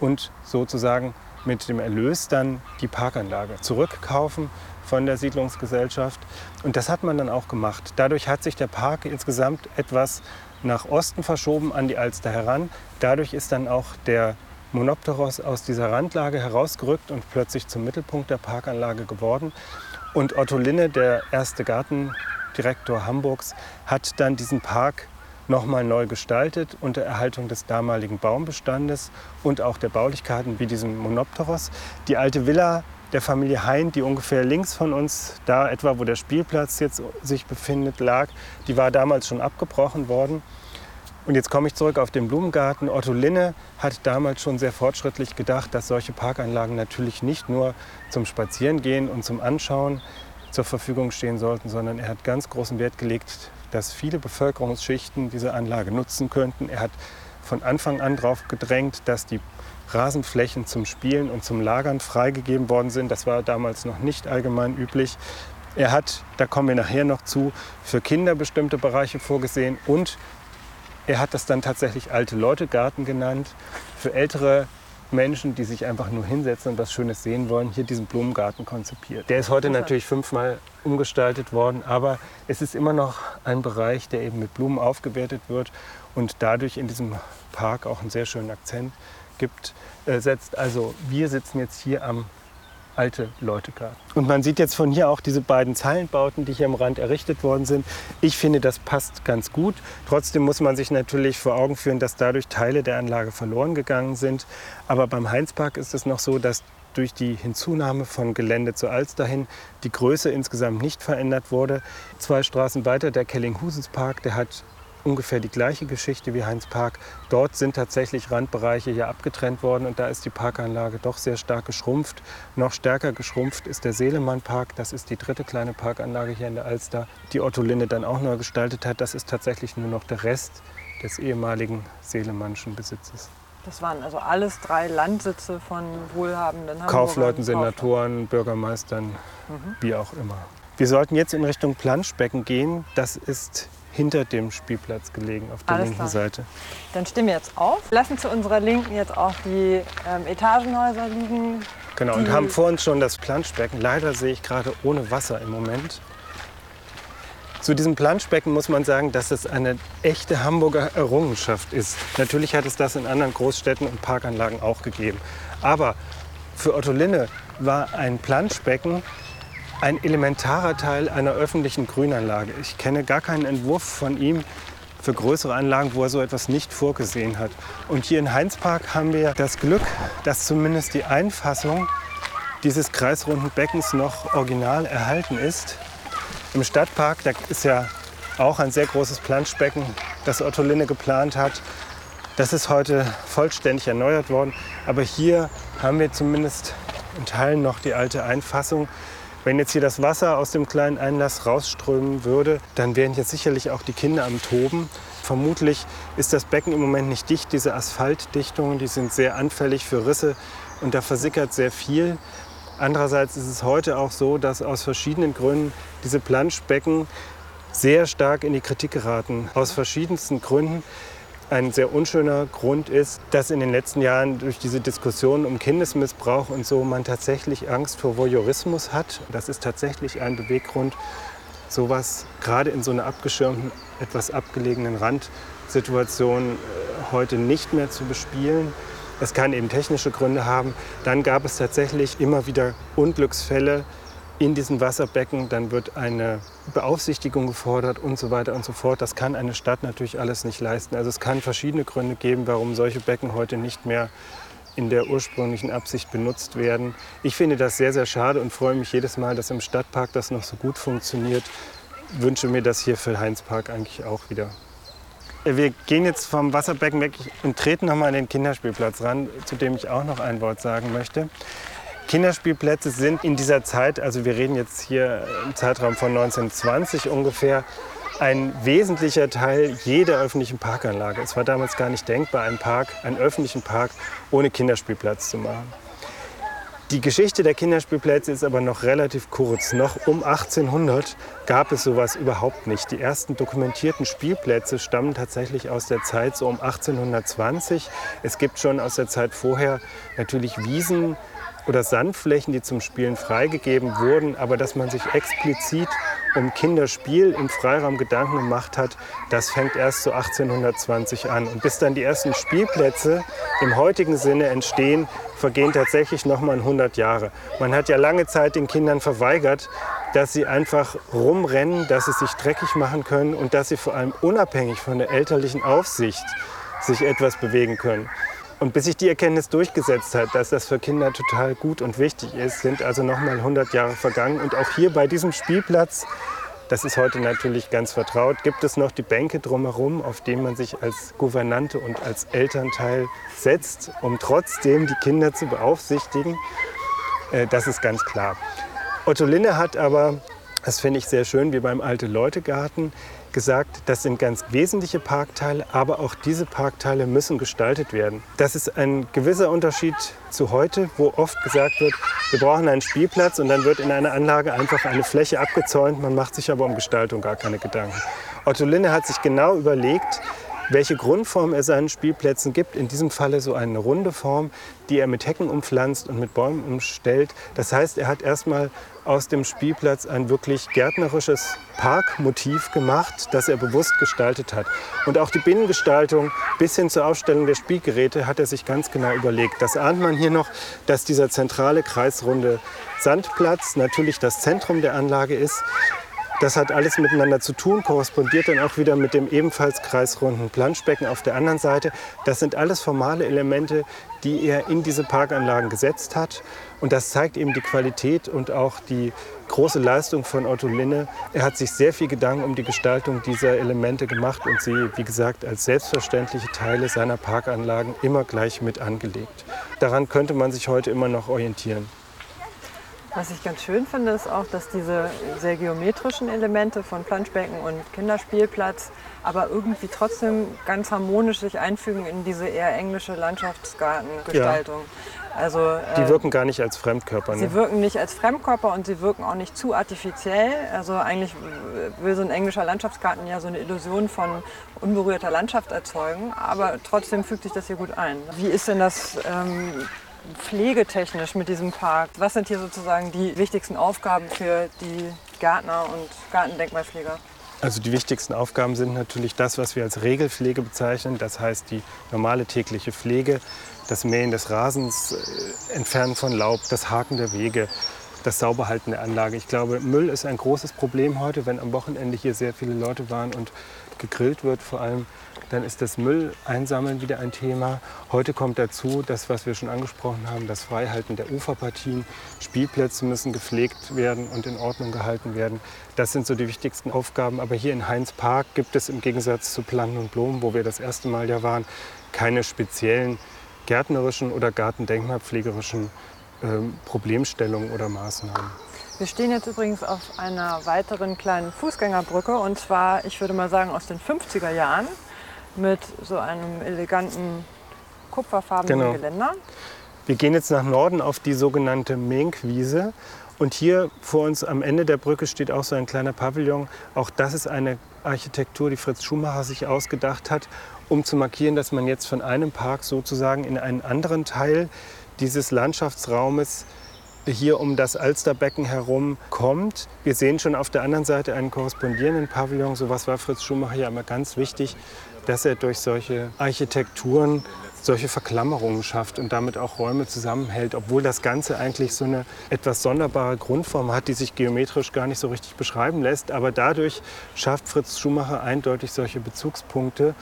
und sozusagen mit dem Erlös dann die Parkanlage zurückkaufen von der Siedlungsgesellschaft. Und das hat man dann auch gemacht. Dadurch hat sich der Park insgesamt etwas nach Osten verschoben an die Alster heran. Dadurch ist dann auch der Monopteros aus dieser Randlage herausgerückt und plötzlich zum Mittelpunkt der Parkanlage geworden. Und Otto Linne, der erste Gartendirektor Hamburgs, hat dann diesen Park nochmal neu gestaltet unter Erhaltung des damaligen Baumbestandes und auch der Baulichkeiten wie diesem Monopteros. Die alte Villa der Familie Hein, die ungefähr links von uns, da etwa wo der Spielplatz jetzt sich befindet, lag, die war damals schon abgebrochen worden. Und jetzt komme ich zurück auf den Blumengarten. Otto Linne hat damals schon sehr fortschrittlich gedacht, dass solche Parkanlagen natürlich nicht nur zum Spazierengehen und zum Anschauen zur Verfügung stehen sollten, sondern er hat ganz großen Wert gelegt dass viele Bevölkerungsschichten diese Anlage nutzen könnten. Er hat von Anfang an darauf gedrängt, dass die Rasenflächen zum Spielen und zum Lagern freigegeben worden sind. Das war damals noch nicht allgemein üblich. Er hat, da kommen wir nachher noch zu, für Kinder bestimmte Bereiche vorgesehen und er hat das dann tatsächlich alte Leute Garten genannt. Für ältere Menschen, die sich einfach nur hinsetzen und was Schönes sehen wollen, hier diesen Blumengarten konzipiert. Der ist heute natürlich fünfmal umgestaltet worden, aber es ist immer noch ein Bereich, der eben mit Blumen aufgewertet wird und dadurch in diesem Park auch einen sehr schönen Akzent gibt, äh, setzt. Also wir sitzen jetzt hier am alte Leute Garten. Und man sieht jetzt von hier auch diese beiden Zeilenbauten, die hier am Rand errichtet worden sind. Ich finde, das passt ganz gut. Trotzdem muss man sich natürlich vor Augen führen, dass dadurch Teile der Anlage verloren gegangen sind. Aber beim Heinzpark ist es noch so, dass durch die Hinzunahme von Gelände zur Alster hin die Größe insgesamt nicht verändert wurde. Zwei Straßen weiter, der Kellinghusenspark, der hat ungefähr die gleiche Geschichte wie Heinz Park. Dort sind tatsächlich Randbereiche hier abgetrennt worden und da ist die Parkanlage doch sehr stark geschrumpft. Noch stärker geschrumpft ist der Seelemann Park. Das ist die dritte kleine Parkanlage hier in der Alster, die Otto Linde dann auch neu gestaltet hat. Das ist tatsächlich nur noch der Rest des ehemaligen Seelemannschen Besitzes. Das waren also alles drei Landsitze von wohlhabenden Hamburgern. Kaufleuten, Senatoren, Bürgermeistern, mhm. wie auch immer. Wir sollten jetzt in Richtung Planschbecken gehen. Das ist hinter dem Spielplatz gelegen, auf der Alles linken klar. Seite. Dann stehen wir jetzt auf, lassen zu unserer Linken jetzt auch die ähm, Etagenhäuser liegen. Genau, und haben vor uns schon das Planschbecken. Leider sehe ich gerade ohne Wasser im Moment. Zu diesem Planschbecken muss man sagen, dass es eine echte Hamburger Errungenschaft ist. Natürlich hat es das in anderen Großstädten und Parkanlagen auch gegeben. Aber für Otto Linne war ein Planschbecken ein elementarer Teil einer öffentlichen Grünanlage. Ich kenne gar keinen Entwurf von ihm für größere Anlagen, wo er so etwas nicht vorgesehen hat. Und hier in Heinzpark haben wir das Glück, dass zumindest die Einfassung dieses kreisrunden Beckens noch original erhalten ist. Im Stadtpark, da ist ja auch ein sehr großes Planschbecken, das Otto Linne geplant hat. Das ist heute vollständig erneuert worden. Aber hier haben wir zumindest in Teilen noch die alte Einfassung. Wenn jetzt hier das Wasser aus dem kleinen Einlass rausströmen würde, dann wären jetzt sicherlich auch die Kinder am Toben. vermutlich ist das Becken im Moment nicht dicht. Diese Asphaltdichtungen, die sind sehr anfällig für Risse und da versickert sehr viel. Andererseits ist es heute auch so, dass aus verschiedenen Gründen diese Planschbecken sehr stark in die Kritik geraten. Aus verschiedensten Gründen. Ein sehr unschöner Grund ist, dass in den letzten Jahren durch diese Diskussion um Kindesmissbrauch und so man tatsächlich Angst vor Voyeurismus hat. Das ist tatsächlich ein Beweggrund, sowas gerade in so einer abgeschirmten, etwas abgelegenen Randsituation äh, heute nicht mehr zu bespielen. Es kann eben technische Gründe haben. Dann gab es tatsächlich immer wieder Unglücksfälle in diesen Wasserbecken. Dann wird eine Beaufsichtigung gefordert und so weiter und so fort. Das kann eine Stadt natürlich alles nicht leisten. Also es kann verschiedene Gründe geben, warum solche Becken heute nicht mehr in der ursprünglichen Absicht benutzt werden. Ich finde das sehr, sehr schade und freue mich jedes Mal, dass im Stadtpark das noch so gut funktioniert. Wünsche mir das hier für Heinzpark eigentlich auch wieder. Wir gehen jetzt vom Wasserbecken weg und treten nochmal an den Kinderspielplatz ran, zu dem ich auch noch ein Wort sagen möchte. Kinderspielplätze sind in dieser Zeit, also wir reden jetzt hier im Zeitraum von 1920 ungefähr, ein wesentlicher Teil jeder öffentlichen Parkanlage. Es war damals gar nicht denkbar, einen Park, einen öffentlichen Park ohne Kinderspielplatz zu machen. Die Geschichte der Kinderspielplätze ist aber noch relativ kurz. Noch um 1800 gab es sowas überhaupt nicht. Die ersten dokumentierten Spielplätze stammen tatsächlich aus der Zeit so um 1820. Es gibt schon aus der Zeit vorher natürlich Wiesen, oder Sandflächen, die zum Spielen freigegeben wurden, aber dass man sich explizit um Kinderspiel im Freiraum Gedanken gemacht hat, das fängt erst so 1820 an. Und bis dann die ersten Spielplätze im heutigen Sinne entstehen, vergehen tatsächlich noch mal 100 Jahre. Man hat ja lange Zeit den Kindern verweigert, dass sie einfach rumrennen, dass sie sich dreckig machen können und dass sie vor allem unabhängig von der elterlichen Aufsicht sich etwas bewegen können. Und bis sich die Erkenntnis durchgesetzt hat, dass das für Kinder total gut und wichtig ist, sind also nochmal 100 Jahre vergangen. Und auch hier bei diesem Spielplatz, das ist heute natürlich ganz vertraut, gibt es noch die Bänke drumherum, auf denen man sich als Gouvernante und als Elternteil setzt, um trotzdem die Kinder zu beaufsichtigen. Äh, das ist ganz klar. Otto Linne hat aber, das finde ich sehr schön, wie beim Alte-Leute-Garten, gesagt, das sind ganz wesentliche Parkteile, aber auch diese Parkteile müssen gestaltet werden. Das ist ein gewisser Unterschied zu heute, wo oft gesagt wird, wir brauchen einen Spielplatz und dann wird in einer Anlage einfach eine Fläche abgezäunt, man macht sich aber um Gestaltung gar keine Gedanken. Otto Linne hat sich genau überlegt, welche Grundform er seinen Spielplätzen gibt. In diesem Falle so eine runde Form, die er mit Hecken umpflanzt und mit Bäumen umstellt. Das heißt, er hat erstmal aus dem Spielplatz ein wirklich gärtnerisches Parkmotiv gemacht, das er bewusst gestaltet hat. Und auch die Binnengestaltung bis hin zur Aufstellung der Spielgeräte hat er sich ganz genau überlegt. Das ahnt man hier noch, dass dieser zentrale kreisrunde Sandplatz natürlich das Zentrum der Anlage ist. Das hat alles miteinander zu tun, korrespondiert dann auch wieder mit dem ebenfalls kreisrunden Planschbecken auf der anderen Seite. Das sind alles formale Elemente, die er in diese Parkanlagen gesetzt hat. Und das zeigt eben die Qualität und auch die große Leistung von Otto Linne. Er hat sich sehr viel Gedanken um die Gestaltung dieser Elemente gemacht und sie, wie gesagt, als selbstverständliche Teile seiner Parkanlagen immer gleich mit angelegt. Daran könnte man sich heute immer noch orientieren. Was ich ganz schön finde, ist auch, dass diese sehr geometrischen Elemente von Planschbecken und Kinderspielplatz aber irgendwie trotzdem ganz harmonisch sich einfügen in diese eher englische Landschaftsgartengestaltung. Ja. Also, die äh, wirken gar nicht als Fremdkörper. Ne? Sie wirken nicht als Fremdkörper und sie wirken auch nicht zu artifiziell. Also eigentlich will so ein englischer Landschaftsgarten ja so eine Illusion von unberührter Landschaft erzeugen, aber trotzdem fügt sich das hier gut ein. Wie ist denn das ähm, pflegetechnisch mit diesem Park? Was sind hier sozusagen die wichtigsten Aufgaben für die Gärtner und Gartendenkmalpfleger? Also die wichtigsten Aufgaben sind natürlich das, was wir als Regelpflege bezeichnen. Das heißt die normale tägliche Pflege, das Mähen des Rasens, äh, Entfernen von Laub, das Haken der Wege, das Sauberhalten der Anlage. Ich glaube, Müll ist ein großes Problem heute, wenn am Wochenende hier sehr viele Leute waren und gegrillt wird vor allem dann ist das Müll einsammeln wieder ein Thema. Heute kommt dazu, das, was wir schon angesprochen haben, das Freihalten der Uferpartien. Spielplätze müssen gepflegt werden und in Ordnung gehalten werden. Das sind so die wichtigsten Aufgaben. Aber hier in Heinz Park gibt es im Gegensatz zu Plannen und Blumen, wo wir das erste Mal ja waren, keine speziellen gärtnerischen oder gartendenkmalpflegerischen äh, Problemstellungen oder Maßnahmen. Wir stehen jetzt übrigens auf einer weiteren kleinen Fußgängerbrücke und zwar, ich würde mal sagen, aus den 50er Jahren. Mit so einem eleganten kupferfarbenen genau. Geländer. Wir gehen jetzt nach Norden auf die sogenannte Menkwiese. Und hier vor uns am Ende der Brücke steht auch so ein kleiner Pavillon. Auch das ist eine Architektur, die Fritz Schumacher sich ausgedacht hat, um zu markieren, dass man jetzt von einem Park sozusagen in einen anderen Teil dieses Landschaftsraumes hier um das Alsterbecken herum kommt. Wir sehen schon auf der anderen Seite einen korrespondierenden Pavillon. So was war Fritz Schumacher ja immer ganz wichtig, dass er durch solche Architekturen solche Verklammerungen schafft und damit auch Räume zusammenhält, obwohl das Ganze eigentlich so eine etwas sonderbare Grundform hat, die sich geometrisch gar nicht so richtig beschreiben lässt. Aber dadurch schafft Fritz Schumacher eindeutig solche Bezugspunkte,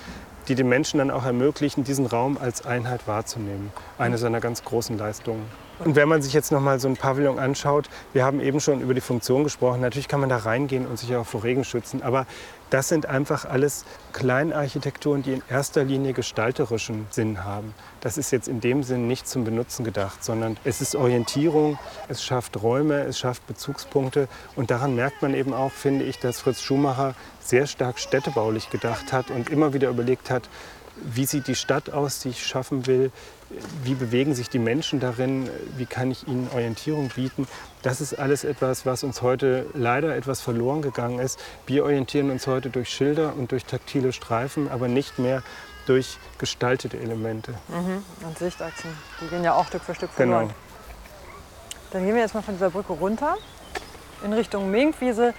die den Menschen dann auch ermöglichen, diesen Raum als Einheit wahrzunehmen. Eine seiner ganz großen Leistungen. Und wenn man sich jetzt noch mal so ein Pavillon anschaut, wir haben eben schon über die Funktion gesprochen. Natürlich kann man da reingehen und sich auch vor Regen schützen, aber das sind einfach alles Kleinarchitekturen, die in erster Linie gestalterischen Sinn haben. Das ist jetzt in dem Sinn nicht zum Benutzen gedacht, sondern es ist Orientierung, es schafft Räume, es schafft Bezugspunkte und daran merkt man eben auch, finde ich, dass Fritz Schumacher sehr stark städtebaulich gedacht hat und immer wieder überlegt hat, wie sieht die Stadt aus, die ich schaffen will, wie bewegen sich die Menschen darin, wie kann ich ihnen Orientierung bieten. Das ist alles etwas, was uns heute leider etwas verloren gegangen ist. Wir orientieren uns heute durch Schilder und durch taktile Streifen, aber nicht mehr durch gestaltete Elemente. Mhm. Und Sichtachsen, die gehen ja auch Stück für Stück verloren. Genau. Dann gehen wir jetzt mal von dieser Brücke runter in Richtung Minkwiese.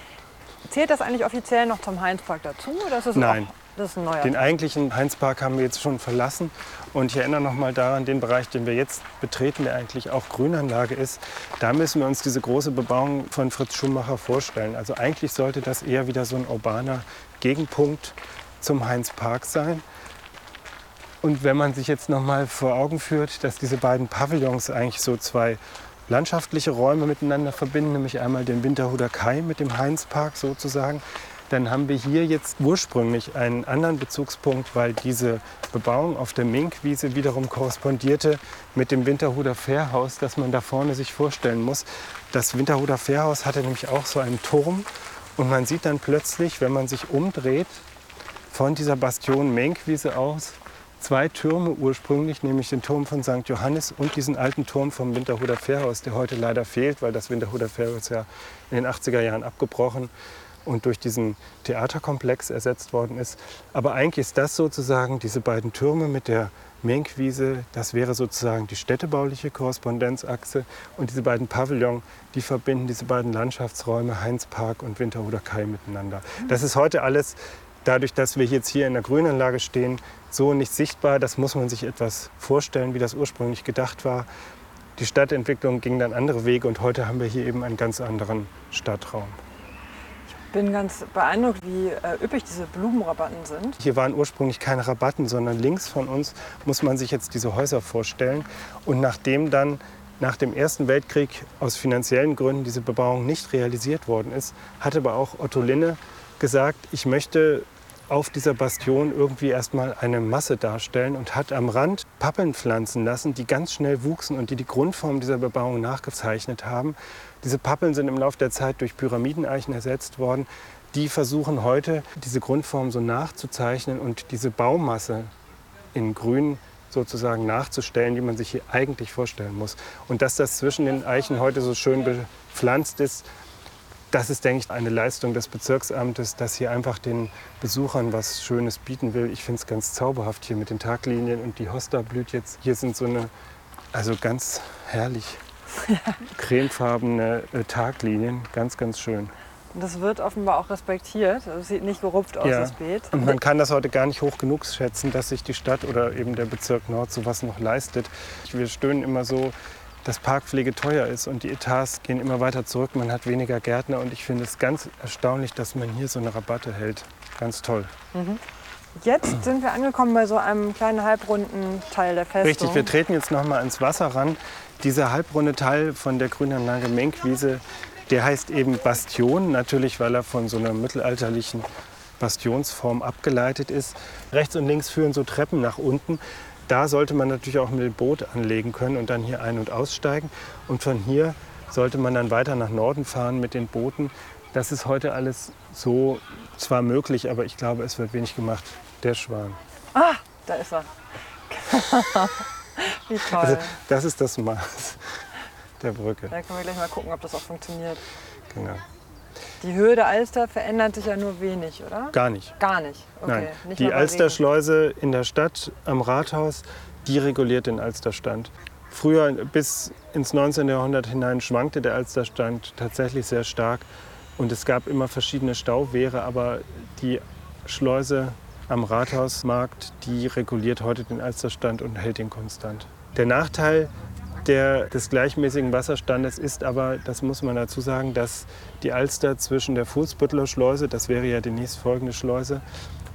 Zählt das eigentlich offiziell noch zum Heinzpark dazu? Oder ist Nein, das ist ein neuer. Den eigentlichen Heinzpark haben wir jetzt schon verlassen. Und ich erinnere noch mal daran, den Bereich, den wir jetzt betreten, der eigentlich auch Grünanlage ist, da müssen wir uns diese große Bebauung von Fritz Schumacher vorstellen. Also eigentlich sollte das eher wieder so ein urbaner Gegenpunkt zum Heinzpark sein. Und wenn man sich jetzt noch mal vor Augen führt, dass diese beiden Pavillons eigentlich so zwei landschaftliche Räume miteinander verbinden, nämlich einmal den Winterhuder Kai mit dem Heinzpark sozusagen, dann haben wir hier jetzt ursprünglich einen anderen Bezugspunkt, weil diese Bebauung auf der Minkwiese wiederum korrespondierte mit dem Winterhuder Fährhaus, das man da vorne sich vorstellen muss. Das Winterhuder Fährhaus hatte nämlich auch so einen Turm und man sieht dann plötzlich, wenn man sich umdreht, von dieser Bastion Menkwiese aus zwei Türme ursprünglich, nämlich den Turm von St. Johannes und diesen alten Turm vom Winterhuder Fährhaus, der heute leider fehlt, weil das Winterhuder Fährhaus ja in den 80er Jahren abgebrochen und durch diesen Theaterkomplex ersetzt worden ist. Aber eigentlich ist das sozusagen, diese beiden Türme mit der Menkwiese, das wäre sozusagen die städtebauliche Korrespondenzachse. Und diese beiden Pavillons, die verbinden diese beiden Landschaftsräume, Heinzpark und Winterhuder Kai miteinander. Das ist heute alles, dadurch, dass wir jetzt hier in der Grünanlage stehen, so nicht sichtbar. Das muss man sich etwas vorstellen, wie das ursprünglich gedacht war. Die Stadtentwicklung ging dann andere Wege und heute haben wir hier eben einen ganz anderen Stadtraum bin ganz beeindruckt, wie äh, üppig diese Blumenrabatten sind. Hier waren ursprünglich keine Rabatten, sondern links von uns muss man sich jetzt diese Häuser vorstellen. Und nachdem dann nach dem Ersten Weltkrieg aus finanziellen Gründen diese Bebauung nicht realisiert worden ist, hat aber auch Otto Linne gesagt, ich möchte auf dieser Bastion irgendwie erstmal eine Masse darstellen und hat am Rand Pappeln pflanzen lassen, die ganz schnell wuchsen und die die Grundform dieser Bebauung nachgezeichnet haben. Diese Pappeln sind im Laufe der Zeit durch Pyramideneichen ersetzt worden. Die versuchen heute, diese Grundform so nachzuzeichnen und diese Baumasse in Grün sozusagen nachzustellen, die man sich hier eigentlich vorstellen muss. Und dass das zwischen den Eichen heute so schön bepflanzt ist, das ist, denke ich, eine Leistung des Bezirksamtes, das hier einfach den Besuchern was Schönes bieten will. Ich finde es ganz zauberhaft hier mit den Taglinien und die Hosta blüht jetzt. Hier sind so eine, also ganz herrlich cremefarbene äh, Taglinien, ganz, ganz schön. Und das wird offenbar auch respektiert. Es also sieht nicht gerupft aus, ja. das Beet. Und man kann das heute gar nicht hoch genug schätzen, dass sich die Stadt oder eben der Bezirk Nord sowas noch leistet. Wir stöhnen immer so, dass Parkpflege teuer ist und die Etats gehen immer weiter zurück. Man hat weniger Gärtner und ich finde es ganz erstaunlich, dass man hier so eine Rabatte hält. Ganz toll. Mhm. Jetzt sind wir angekommen bei so einem kleinen halbrunden Teil der Festung. Richtig, wir treten jetzt noch mal ins Wasser ran. Dieser halbrunde Teil von der Grünanlage Menkwiese, der heißt eben Bastion, natürlich weil er von so einer mittelalterlichen Bastionsform abgeleitet ist. Rechts und links führen so Treppen nach unten. Da sollte man natürlich auch mit dem Boot anlegen können und dann hier ein- und aussteigen. Und von hier sollte man dann weiter nach Norden fahren mit den Booten. Das ist heute alles so zwar möglich, aber ich glaube, es wird wenig gemacht. Der Schwan. Ah, da ist er. Wie toll. Also, das ist das Maß der Brücke. Da können wir gleich mal gucken, ob das auch funktioniert. Genau. Die Höhe der Alster verändert sich ja nur wenig, oder? Gar nicht. Gar nicht. Okay. Nein. Nicht die Alsterschleuse in der Stadt am Rathaus, die reguliert den Alsterstand. Früher bis ins 19. Jahrhundert hinein schwankte der Alsterstand tatsächlich sehr stark und es gab immer verschiedene Stauwehre, aber die Schleuse am Rathausmarkt, die reguliert heute den Alsterstand und hält ihn konstant. Der Nachteil der, des gleichmäßigen Wasserstandes ist aber, das muss man dazu sagen, dass die Alster zwischen der Fußbüttler Schleuse, das wäre ja die nächstfolgende Schleuse,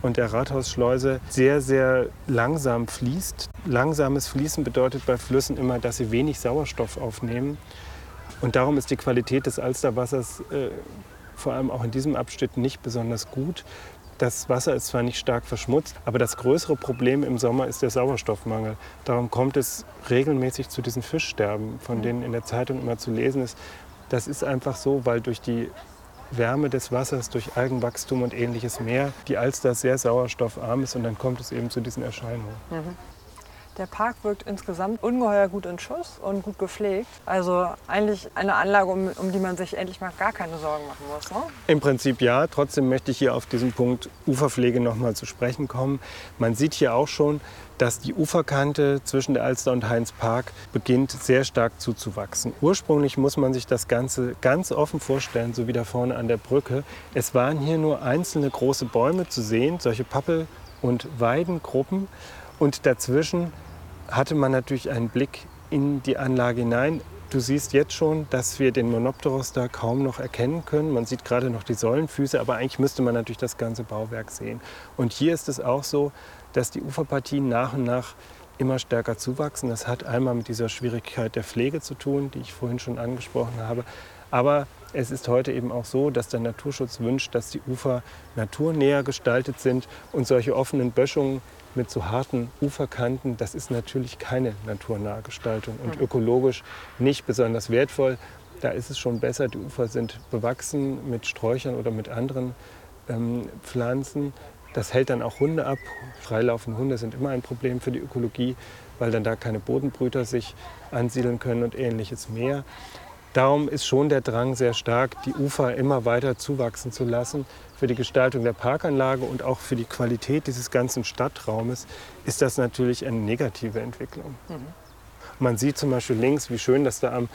und der Rathausschleuse sehr, sehr langsam fließt. Langsames Fließen bedeutet bei Flüssen immer, dass sie wenig Sauerstoff aufnehmen. Und darum ist die Qualität des Alsterwassers äh, vor allem auch in diesem Abschnitt nicht besonders gut. Das Wasser ist zwar nicht stark verschmutzt, aber das größere Problem im Sommer ist der Sauerstoffmangel. Darum kommt es regelmäßig zu diesen Fischsterben, von denen in der Zeitung immer zu lesen ist. Das ist einfach so, weil durch die Wärme des Wassers, durch Algenwachstum und ähnliches mehr die Alster sehr sauerstoffarm ist und dann kommt es eben zu diesen Erscheinungen. Mhm. Der Park wirkt insgesamt ungeheuer gut in Schuss und gut gepflegt. Also eigentlich eine Anlage, um, um die man sich endlich mal gar keine Sorgen machen muss. Ne? Im Prinzip ja. Trotzdem möchte ich hier auf diesen Punkt Uferpflege noch mal zu sprechen kommen. Man sieht hier auch schon, dass die Uferkante zwischen der Alster und Heinz Park beginnt sehr stark zuzuwachsen. Ursprünglich muss man sich das Ganze ganz offen vorstellen, so wie da vorne an der Brücke. Es waren hier nur einzelne große Bäume zu sehen, solche Pappel- und Weidengruppen. Und dazwischen hatte man natürlich einen Blick in die Anlage hinein. Du siehst jetzt schon, dass wir den Monopteros da kaum noch erkennen können. Man sieht gerade noch die Säulenfüße, aber eigentlich müsste man natürlich das ganze Bauwerk sehen. Und hier ist es auch so, dass die Uferpartien nach und nach immer stärker zuwachsen. Das hat einmal mit dieser Schwierigkeit der Pflege zu tun, die ich vorhin schon angesprochen habe. Aber es ist heute eben auch so, dass der Naturschutz wünscht, dass die Ufer naturnäher gestaltet sind und solche offenen Böschungen mit so harten Uferkanten, das ist natürlich keine naturnahe Gestaltung und hm. ökologisch nicht besonders wertvoll. Da ist es schon besser, die Ufer sind bewachsen mit Sträuchern oder mit anderen ähm, Pflanzen. Das hält dann auch Hunde ab. Freilaufende Hunde sind immer ein Problem für die Ökologie, weil dann da keine Bodenbrüter sich ansiedeln können und ähnliches mehr. Darum ist schon der Drang sehr stark, die Ufer immer weiter zuwachsen zu lassen. Für die Gestaltung der Parkanlage und auch für die Qualität dieses ganzen Stadtraumes ist das natürlich eine negative Entwicklung. Mhm. Man sieht zum Beispiel links, wie schön das da am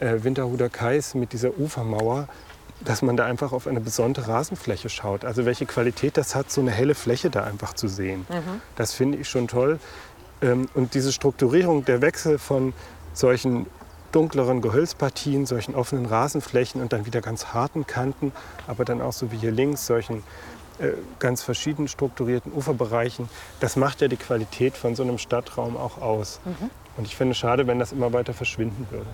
äh, Winterhuder Kais mit dieser Ufermauer, dass man da einfach auf eine besondere Rasenfläche schaut. Also welche Qualität das hat, so eine helle Fläche da einfach zu sehen. Mhm. Das finde ich schon toll. Ähm, und diese Strukturierung, der Wechsel von solchen dunkleren Gehölzpartien, solchen offenen Rasenflächen und dann wieder ganz harten Kanten, aber dann auch so wie hier links solchen äh, ganz verschieden strukturierten Uferbereichen. Das macht ja die Qualität von so einem Stadtraum auch aus. Mhm. Und ich finde es schade, wenn das immer weiter verschwinden würde.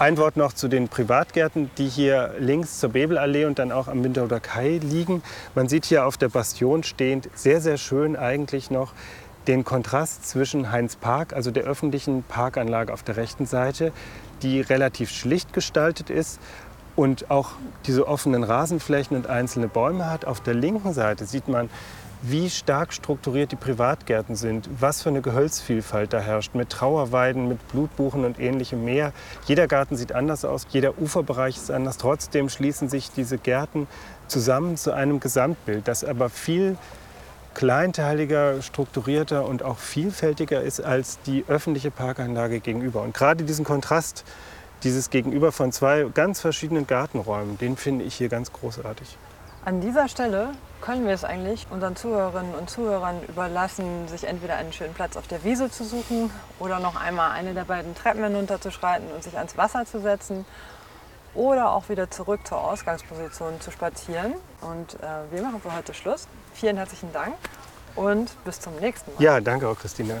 Ein Wort noch zu den Privatgärten, die hier links zur Bebelallee und dann auch am Winterhuder Kai liegen. Man sieht hier auf der Bastion stehend sehr, sehr schön eigentlich noch den Kontrast zwischen Heinz Park, also der öffentlichen Parkanlage auf der rechten Seite, die relativ schlicht gestaltet ist und auch diese offenen Rasenflächen und einzelne Bäume hat. Auf der linken Seite sieht man, wie stark strukturiert die Privatgärten sind, was für eine Gehölzvielfalt da herrscht, mit Trauerweiden, mit Blutbuchen und ähnlichem mehr. Jeder Garten sieht anders aus, jeder Uferbereich ist anders. Trotzdem schließen sich diese Gärten zusammen zu einem Gesamtbild, das aber viel kleinteiliger, strukturierter und auch vielfältiger ist als die öffentliche Parkanlage gegenüber. Und gerade diesen Kontrast, dieses Gegenüber von zwei ganz verschiedenen Gartenräumen, den finde ich hier ganz großartig. An dieser Stelle können wir es eigentlich unseren Zuhörerinnen und Zuhörern überlassen, sich entweder einen schönen Platz auf der Wiese zu suchen oder noch einmal eine der beiden Treppen hinunterzuschreiten und sich ans Wasser zu setzen oder auch wieder zurück zur Ausgangsposition zu spazieren. Und äh, wir machen für heute Schluss. Vielen herzlichen Dank und bis zum nächsten Mal. Ja, danke auch, Christina.